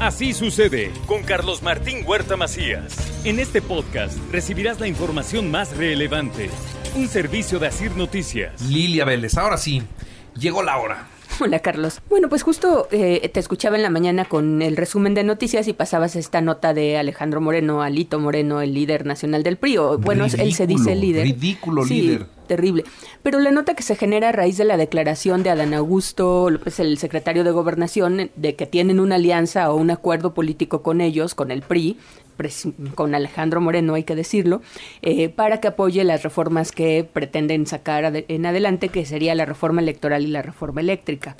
Así sucede con Carlos Martín Huerta Macías. En este podcast recibirás la información más relevante. Un servicio de Asir Noticias. Lilia Vélez, ahora sí, llegó la hora. Hola Carlos. Bueno, pues justo eh, te escuchaba en la mañana con el resumen de noticias y pasabas esta nota de Alejandro Moreno, Alito Moreno, el líder nacional del PRI. O, bueno, él se dice líder. Ridículo Sí, líder. Terrible. Pero la nota que se genera a raíz de la declaración de Adán Augusto López, el secretario de Gobernación, de que tienen una alianza o un acuerdo político con ellos, con el PRI, con Alejandro Moreno, hay que decirlo, eh, para que apoye las reformas que pretenden sacar en adelante, que sería la reforma electoral y la reforma eléctrica.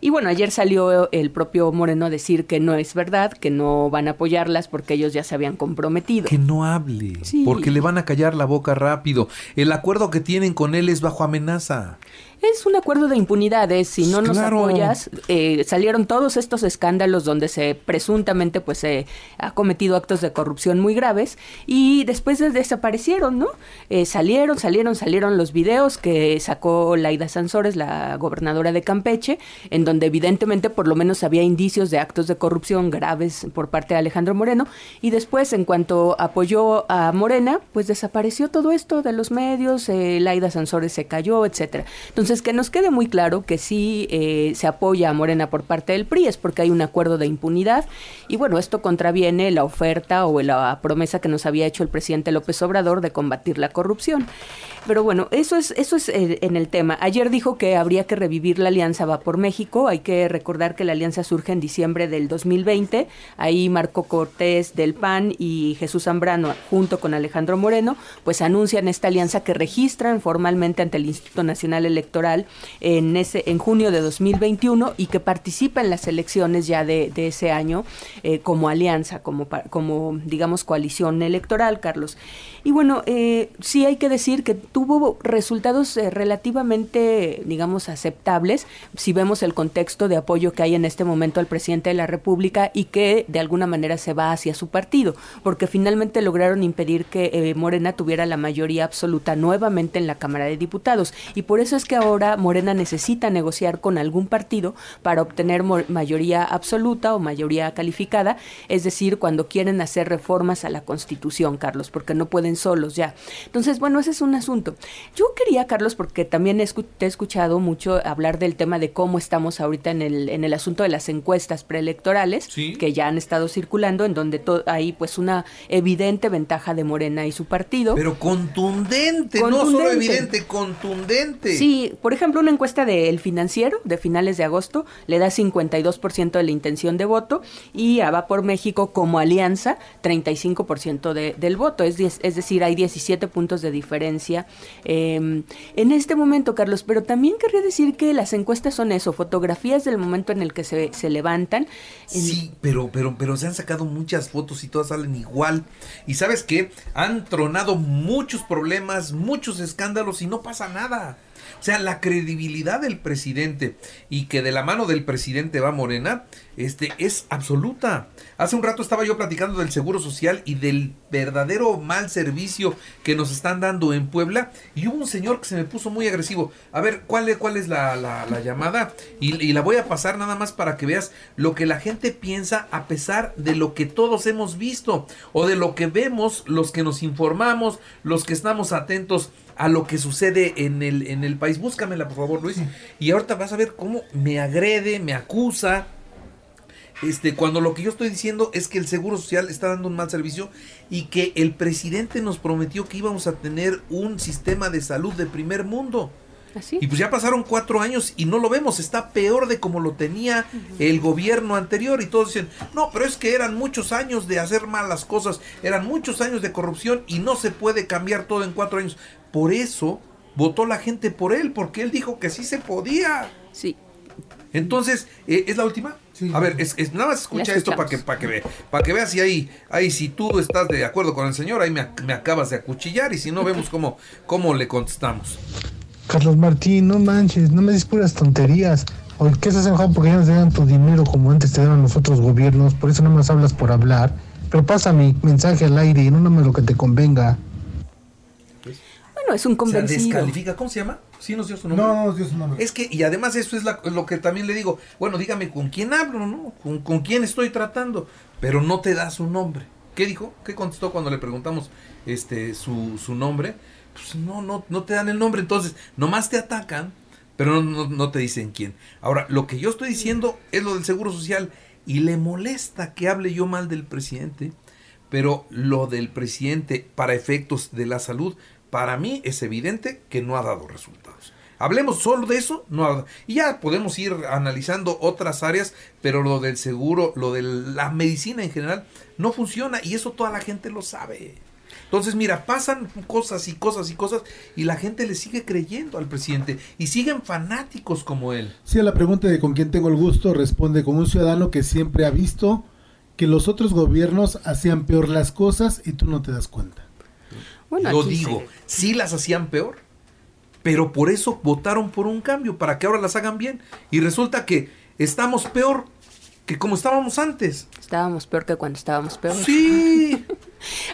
Y bueno, ayer salió el propio Moreno a decir que no es verdad, que no van a apoyarlas porque ellos ya se habían comprometido. Que no hable, Sí. porque le van a callar la boca rápido. El acuerdo que tienen con él es bajo amenaza. Es un acuerdo de impunidades. Si no nos Claro. apoyas, eh, salieron todos estos escándalos donde se presuntamente pues se ha cometido actos de corrupción muy graves y después de- desaparecieron, ¿no? Eh, salieron, salieron, salieron los videos que sacó Laida Sansores, la gobernadora de Campeche, en donde evidentemente por lo menos había indicios de actos de corrupción graves por parte de Alejandro Moreno y después en cuanto apoyó a Morena, pues desapareció todo esto de los medios, eh, Laida Sansores se cayó, etcétera. Entonces que nos quede muy claro que sí eh, se apoya a Morena por parte del PRI es porque hay un acuerdo de impunidad y bueno esto contraviene la oferta o la promesa que nos había hecho el presidente López Obrador de combatir la corrupción. Pero bueno, eso es, eso es eh, en el tema. Ayer dijo que habría que revivir la alianza Va por México. Hay que recordar que la alianza surge en diciembre del 2020. Ahí Marco Cortés del PAN y Jesús Zambrano, junto con Alejandro Moreno, pues anuncian esta alianza que registran formalmente ante el Instituto Nacional Electoral en, ese, en junio de 2021 y que participa en las elecciones ya de, ese año eh, como alianza, como, como digamos coalición electoral, Carlos. Y bueno, eh, sí hay que decir que tuvo resultados eh, relativamente, digamos, aceptables si vemos el contexto de apoyo que hay en este momento al presidente de la República y que de alguna manera se va hacia su partido, porque finalmente lograron impedir que Morena tuviera la mayoría absoluta nuevamente en la Cámara de Diputados. Y por eso es que ahora Morena necesita negociar con algún partido para obtener mayoría absoluta o mayoría calificada, es decir, cuando quieren hacer reformas a la Constitución, Carlos, porque no pueden solos ya. Entonces, bueno, ese es un asunto. Yo quería, Carlos, porque también he te he escuchado mucho hablar del tema de cómo estamos ahorita en el, en el asunto de las encuestas preelectorales, Sí. que ya han estado circulando, en donde hay pues una evidente ventaja de Morena y su partido. Pero contundente, no solo Contundente. evidente, contundente. Sí, por ejemplo, una encuesta del financiero de finales de agosto le da 52% de la intención de voto y a Va por México como alianza 35% de, del voto, es, es decir, hay 17 puntos de diferencia eh, en este momento, Carlos, pero también querría decir que las encuestas son eso, fotografías del momento en el que se, se levantan. Sí, pero, pero, pero se han sacado muchas fotos y todas salen igual. Y sabes qué? Han tronado muchos problemas, muchos escándalos y no pasa nada. O sea, la credibilidad del presidente y que de la mano del presidente va Morena, este, es absoluta. Hace un rato estaba yo platicando del Seguro Social y del verdadero mal servicio que nos están dando en Puebla y hubo un señor que se me puso muy agresivo. A ver, ¿cuál es, cuál es la, la- la llamada? Y la voy a pasar nada más para que veas lo que la gente piensa a pesar de lo que todos hemos visto o de lo que vemos los que nos informamos, los que estamos atentos a lo que sucede en el, en el país. Búscamela, por favor, Luis. Y ahorita vas a ver cómo me agrede, me acusa. Este, cuando lo que yo estoy diciendo es que el Seguro Social está dando un mal servicio y que el presidente nos prometió que íbamos a tener un sistema de salud de primer mundo. ¿Así? Y pues ya pasaron cuatro años y no lo vemos, está peor de como lo tenía el gobierno anterior y todos dicen, no, pero es que eran muchos años de hacer malas cosas, eran muchos años de corrupción y no se puede cambiar todo en cuatro años. Por eso votó la gente por él, porque él dijo que sí se podía. Sí. Entonces, eh, ¿es la última? A ver, es, es- nada más escucha esto para que, para que, ve- para que veas si ahí, ahí, si tú estás de acuerdo con el señor, ahí me, me acabas de acuchillar y si no vemos cómo, cómo le contestamos. Carlos Martín, no manches, no me dices puras tonterías. ¿O qué estás enojado porque ya no te dan tu dinero como antes te daban los otros gobiernos? Por eso no más hablas por hablar. Pero pasa mi mensaje al aire y no más lo que te convenga. Bueno, es un convencido. O sea, descalifica. ¿Cómo se llama? ¿Sí nos dio su nombre? No, no nos dio su nombre. Es que, y además eso es la- lo que también le digo. Bueno, dígame con quién hablo, ¿no? ¿Con, con quién estoy tratando? Pero no te da su nombre. ¿Qué dijo? ¿Qué contestó cuando le preguntamos este su, su nombre? Pues no, no, no te dan el nombre. Entonces, nomás te atacan, pero no, no, no te dicen quién. Ahora, lo que yo estoy diciendo es lo del Seguro Social. Y le molesta que hable yo mal del presidente. Pero lo del presidente para efectos de la salud, para mí es evidente que no ha dado resultados. Hablemos solo de eso, no y ya podemos ir analizando otras áreas, pero lo del seguro, lo de la medicina en general, no funciona y eso toda la gente lo sabe. Entonces, mira, pasan cosas y cosas y cosas y la gente le sigue creyendo al presidente y siguen fanáticos como él. Sí, a la pregunta de con quién tengo el gusto, responde con un ciudadano que siempre ha visto que los otros gobiernos hacían peor las cosas y tú no te das cuenta. Bueno, Lo digo, se- sí las hacían peor, pero por eso votaron por un cambio, para que ahora las hagan bien. Y resulta que estamos peor que como estábamos antes. Estábamos peor que cuando estábamos peor. Sí.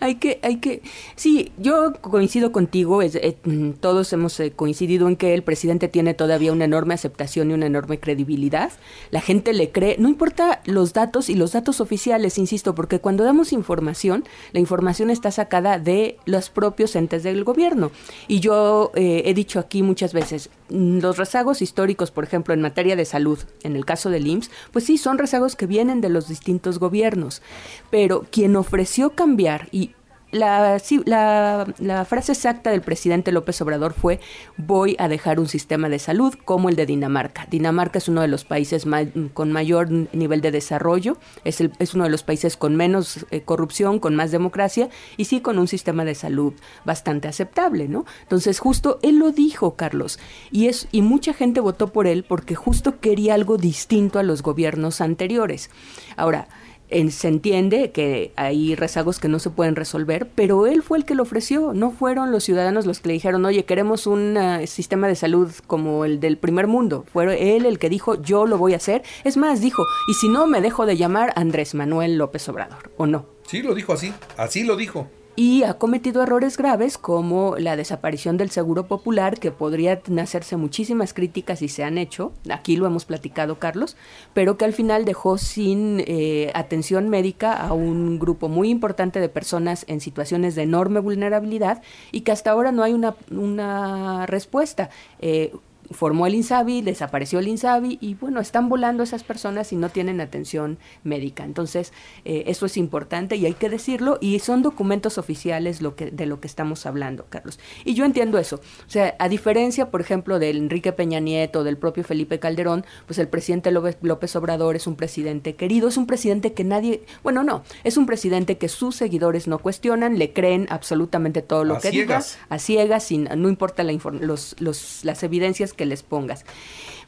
Hay que, hay que, sí, yo coincido contigo, es, eh, todos hemos eh, coincidido en que el presidente tiene todavía una enorme aceptación y una enorme credibilidad. La gente le cree, no importa los datos y los datos oficiales, insisto, porque cuando damos información, la información está sacada de los propios entes del gobierno. Y yo eh, he dicho aquí muchas veces, los rezagos históricos, por ejemplo, en materia de salud, en el caso del IMSS, pues sí, son rezagos que vienen de los distintos gobiernos. Pero quien ofreció cambiar y la, frase exacta del presidente López Obrador fue voy a dejar un sistema de salud como el de Dinamarca. Dinamarca es uno de los países con mayor nivel de desarrollo, es, es uno de los países con menos eh, corrupción, con más democracia y sí con un sistema de salud bastante aceptable, ¿no? Entonces justo él lo dijo, Carlos, y, es, y mucha gente votó por él porque justo quería algo distinto a los gobiernos anteriores. Ahora, en- se entiende que hay rezagos que no se pueden resolver, pero él fue el que lo ofreció, no fueron los ciudadanos los que le dijeron, oye, queremos un eh, sistema de salud como el del primer mundo. Fue él el que dijo, yo lo voy a hacer. Es más, dijo, y si no, me dejo de llamar Andrés Manuel López Obrador, ¿o no? Sí, lo dijo así. Así lo dijo. Y ha cometido errores graves como la desaparición del seguro popular, que podría hacerse muchísimas críticas y se han hecho, aquí lo hemos platicado Carlos, pero que al final dejó sin eh, atención médica a un grupo muy importante de personas en situaciones de enorme vulnerabilidad y que hasta ahora no hay una, una respuesta. Eh, formó el INSABI, desapareció el INSABI y bueno, están volando esas personas y no tienen atención médica. Entonces, eh, eso es importante y hay que decirlo y son documentos oficiales lo que, de lo que estamos hablando, Carlos. Y yo entiendo eso. O sea, a diferencia, por ejemplo, del Enrique Peña Nieto, del propio Felipe Calderón, pues el presidente López, López Obrador es un presidente querido, es un presidente que nadie, bueno, no, es un presidente que sus seguidores no cuestionan, le creen absolutamente todo lo A que ciegas. diga, a ciegas, sin, no importa la los, los, las evidencias que les pongas.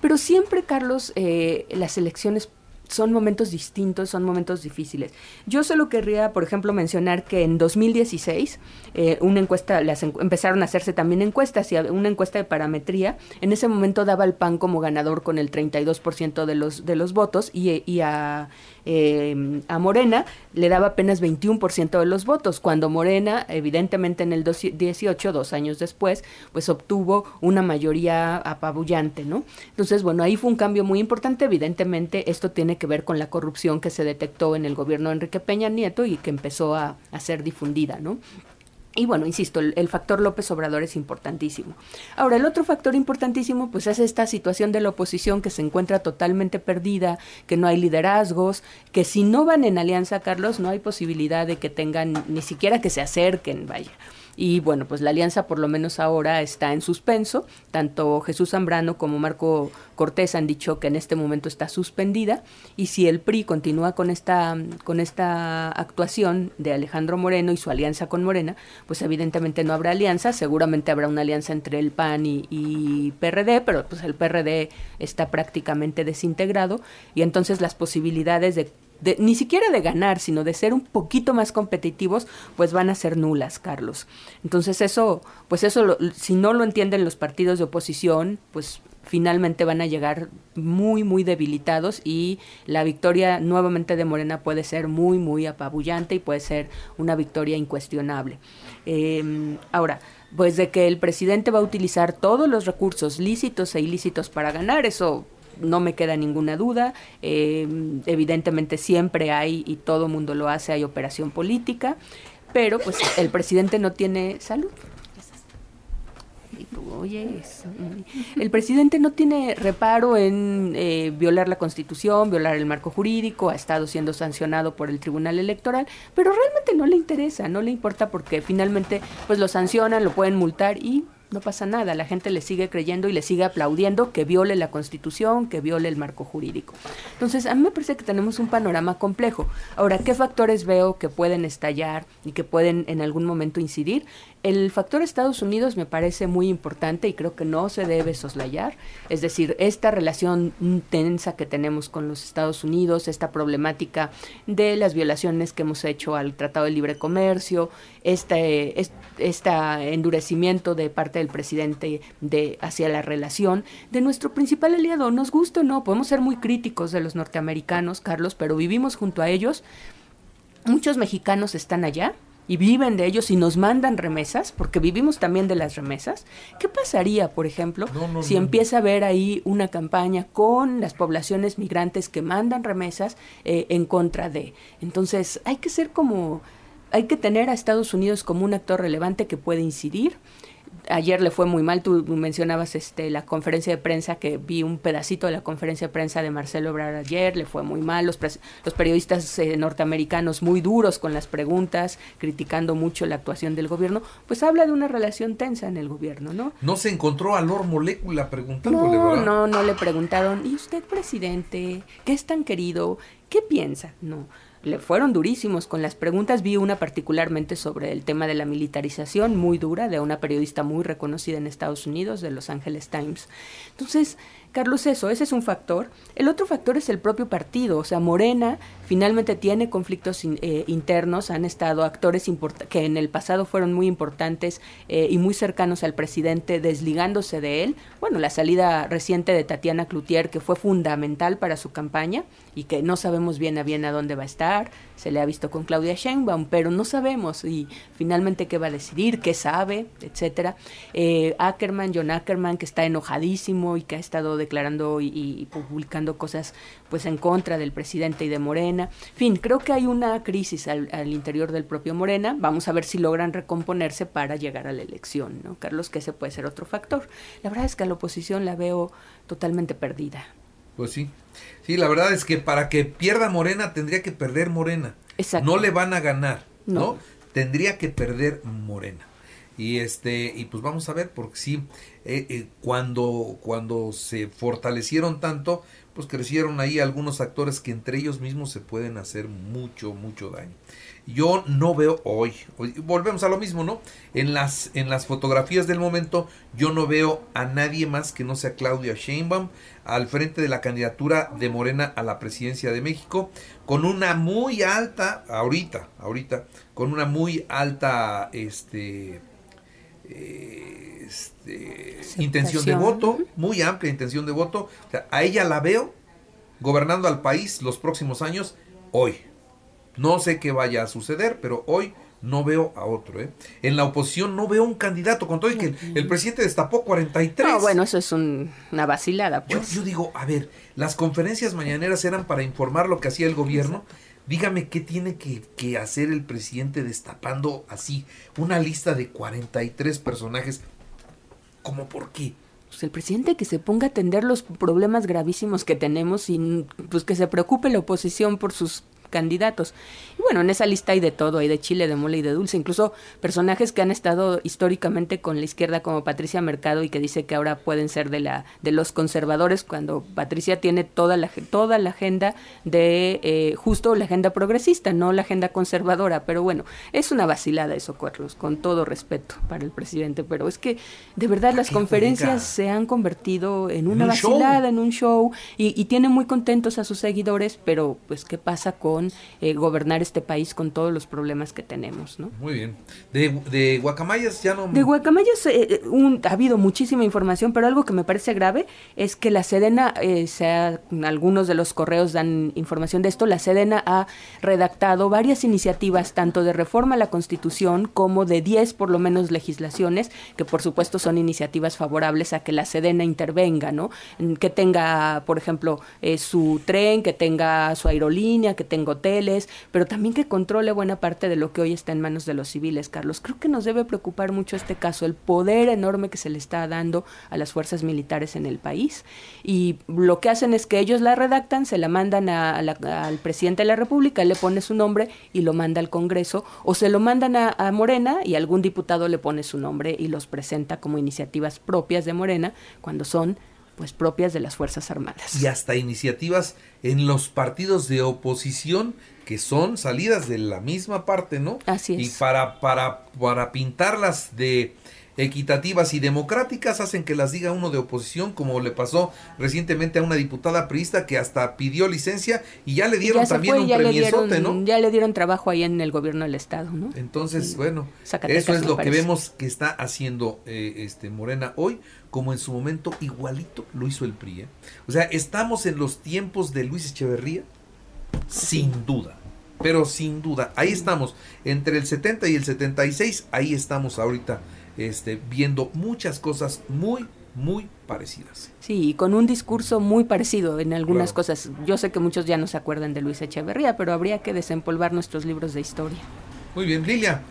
Pero siempre, Carlos, eh, las elecciones son momentos distintos, son momentos difíciles. Yo solo querría, por ejemplo, mencionar que en 2016 eh, una encuesta, las empezaron a hacerse también encuestas y una encuesta de parametría, en ese momento daba al PAN como ganador con el 32% de los, de los votos y a, eh, a Morena le daba apenas 21% de los votos, cuando Morena, evidentemente en el 18, dos años después, pues obtuvo una mayoría apabullante, ¿no? Entonces, bueno, ahí fue un cambio muy importante, evidentemente esto tiene que ver con la corrupción que se detectó en el gobierno de Enrique Peña Nieto y que empezó a, a ser difundida, ¿no? Y bueno, insisto, el, el factor López Obrador es importantísimo. Ahora, el otro factor importantísimo, pues es esta situación de la oposición que se encuentra totalmente perdida, que no hay liderazgos, que si no van en alianza, Carlos, no hay posibilidad de que tengan, ni siquiera que se acerquen, vaya. Y bueno, pues la alianza por lo menos ahora está en suspenso. Tanto Jesús Zambrano como Marco Cortés han dicho que en este momento está suspendida. Y si el PRI continúa con esta, con esta actuación de Alejandro Moreno y su alianza con Morena, pues evidentemente no habrá alianza. Seguramente habrá una alianza entre el PAN y, y PRD, pero pues el PRD está prácticamente desintegrado. Y entonces las posibilidades de de, ni siquiera de ganar, sino de ser un poquito más competitivos, pues van a ser nulas, Carlos. Entonces eso, pues eso, si no lo entienden los partidos de oposición, pues finalmente van a llegar muy, muy debilitados y la victoria nuevamente de Morena puede ser muy, muy apabullante y puede ser una victoria incuestionable. Eh, ahora, pues de que el presidente va a utilizar todos los recursos lícitos e ilícitos para ganar, eso no me queda ninguna duda. Eh, evidentemente siempre hay, y todo mundo lo hace, hay operación política, pero pues el presidente no tiene salud. Oye, el presidente no tiene reparo en eh, violar la constitución, violar el marco jurídico, ha estado siendo sancionado por el Tribunal Electoral, pero realmente no le interesa, no le importa porque finalmente pues lo sancionan, lo pueden multar y no pasa nada, la gente le sigue creyendo y le sigue aplaudiendo que viole la Constitución, que viole el marco jurídico. Entonces, a mí me parece que tenemos un panorama complejo. Ahora, ¿qué factores veo que pueden estallar y que pueden en algún momento incidir? El factor Estados Unidos me parece muy importante y creo que no se debe soslayar. Es decir, esta relación tensa que tenemos con los Estados Unidos, esta problemática de las violaciones que hemos hecho al Tratado de Libre Comercio, este, este endurecimiento de parte del presidente de, hacia la relación de nuestro principal aliado. Nos gusta o no, podemos ser muy críticos de los norteamericanos, Carlos, pero vivimos junto a ellos. Muchos mexicanos están allá, y viven de ellos y nos mandan remesas, porque vivimos también de las remesas, ¿qué pasaría, por ejemplo, si empieza a haber ahí una campaña con las poblaciones migrantes que mandan remesas eh, en contra de? Entonces, hay que ser como, hay que tener a Estados Unidos como un actor relevante que puede incidir ayer le fue muy mal. Tú mencionabas este la conferencia de prensa que vi un pedacito de la conferencia de prensa de Marcelo Obrador ayer, le fue muy mal. Los, los periodistas eh, norteamericanos muy duros con las preguntas, criticando mucho la actuación del gobierno, pues habla de una relación tensa en el gobierno, ¿no? No se encontró a Lord Molécula preguntándole, no, No, no le preguntaron, ¿y usted, presidente? ¿Qué es tan querido? ¿Qué piensa? No le fueron durísimos con las preguntas. Vi una particularmente sobre el tema de la militarización, muy dura, de una periodista muy reconocida en Estados Unidos, de Los Angeles Times. Entonces, Carlos, eso, ese es un factor. El otro factor es el propio partido, o sea, Morena finalmente tiene conflictos eh, internos, han estado actores que en el pasado fueron muy importantes eh, y muy cercanos al presidente desligándose de él. Bueno, la salida reciente de Tatiana Cloutier, que fue fundamental para su campaña y que no sabemos bien a bien a dónde va a estar, se le ha visto con Claudia Sheinbaum, pero no sabemos y finalmente qué va a decidir, qué sabe, etcétera. Eh, Ackerman, John Ackerman, que está enojadísimo y que ha estado declarando y, publicando cosas pues en contra del presidente y de Morena. En fin, creo que hay una crisis al, interior del propio Morena. Vamos a ver si logran recomponerse para llegar a la elección, ¿no? Carlos, que ese puede ser otro factor. La verdad es que a la oposición la veo totalmente perdida. Pues sí. Sí, la verdad es que para que pierda Morena tendría que perder Morena. Exacto. No le van a ganar, ¿no? Tendría que perder Morena. Y este y pues vamos a ver porque sí eh, eh, cuando cuando se fortalecieron tanto pues crecieron ahí algunos actores que entre ellos mismos se pueden hacer mucho mucho daño. Yo no veo hoy, volvemos a lo mismo, ¿no? En las en las fotografías del momento yo no veo a nadie más que no sea Claudia Sheinbaum al frente de la candidatura de Morena a la presidencia de México con una muy alta ahorita, ahorita con una muy alta este este, intención de voto, muy amplia intención de voto. a ella la veo gobernando al país los próximos años hoy. No sé qué vaya a suceder, pero hoy no veo a otro. ¿eh? En la oposición no veo un candidato, con todo y que el, presidente destapó 43. No, bueno, eso es una vacilada. Pues. Yo, yo, digo, a ver, las conferencias mañaneras eran para informar lo que hacía el gobierno. Dígame qué tiene que, hacer el presidente destapando así una lista de 43 personajes. ¿Cómo por qué? Pues el presidente que se ponga a atender los problemas gravísimos que tenemos y pues que se preocupe la oposición por sus candidatos. Y bueno, en esa lista hay de todo, hay de chile, de mole y de dulce, incluso personajes que han estado históricamente con la izquierda como Patricia Mercado y que dice que ahora pueden ser de la de los conservadores cuando Patricia tiene toda la toda la agenda de eh, justo la agenda progresista, no la agenda conservadora, pero bueno, es una vacilada eso, Carlos, con todo respeto para el presidente, pero es que de verdad las conferencias se han convertido en una vacilada, en un show y, y tienen muy contentos a sus seguidores, pero pues qué pasa con eh, gobernar este país con todos los problemas que tenemos, ¿no? Muy bien. De, de Guacamayas ya no... De Guacamayas eh, un, ha habido muchísima información, pero algo que me parece grave es que la Sedena, eh, sea, algunos de los correos dan información de esto, la Sedena ha redactado varias iniciativas, tanto de reforma a la Constitución como de 10 por lo menos legislaciones, que por supuesto son iniciativas favorables a que la Sedena intervenga, ¿no? Que tenga, por ejemplo, eh, su tren, que tenga su aerolínea, que tenga hoteles, pero también que controle buena parte de lo que hoy está en manos de los civiles, Carlos. Creo que nos debe preocupar mucho este caso, el poder enorme que se le está dando a las fuerzas militares en el país. Y lo que hacen es que ellos la redactan, se la mandan al presidente de la República, le pone su nombre y lo manda al Congreso, o se lo mandan a, a Morena y algún diputado le pone su nombre y los presenta como iniciativas propias de Morena, cuando son pues propias de las Fuerzas Armadas. Y hasta iniciativas en los partidos de oposición que son salidas de la misma parte, ¿no? Así es. Y para, para, para pintarlas de equitativas y democráticas hacen que las diga uno de oposición, como le pasó recientemente a una diputada priista que hasta pidió licencia y ya le dieron también un premiesote, ¿no? Ya le dieron trabajo ahí en el gobierno del estado, ¿no? Entonces, bueno, eso es lo que vemos que está haciendo eh, este Morena hoy, como en su momento igualito lo hizo el PRI. ¿eh? O sea, estamos en los tiempos de Luis Echeverría, sin duda. Pero sin duda, ahí estamos, entre el 70 y el 76, ahí estamos ahorita este, viendo muchas cosas muy, muy parecidas. Sí, y con un discurso muy parecido en algunas cosas. Yo sé que muchos ya no se acuerdan de Luis Echeverría, pero habría que desempolvar nuestros libros de historia. Muy bien, Lilia.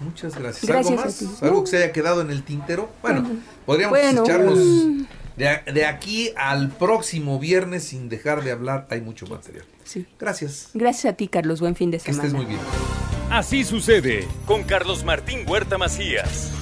Muchas gracias. ¿Algo más? ¿Algo que se haya quedado en el tintero? Bueno, podríamos echarnos mm. de, aquí al próximo viernes sin dejar de hablar. Hay mucho material. Sí. Gracias. Gracias a ti, Carlos. Buen fin de semana. Que estés muy bien. Así sucede con Carlos Martín Huerta Macías.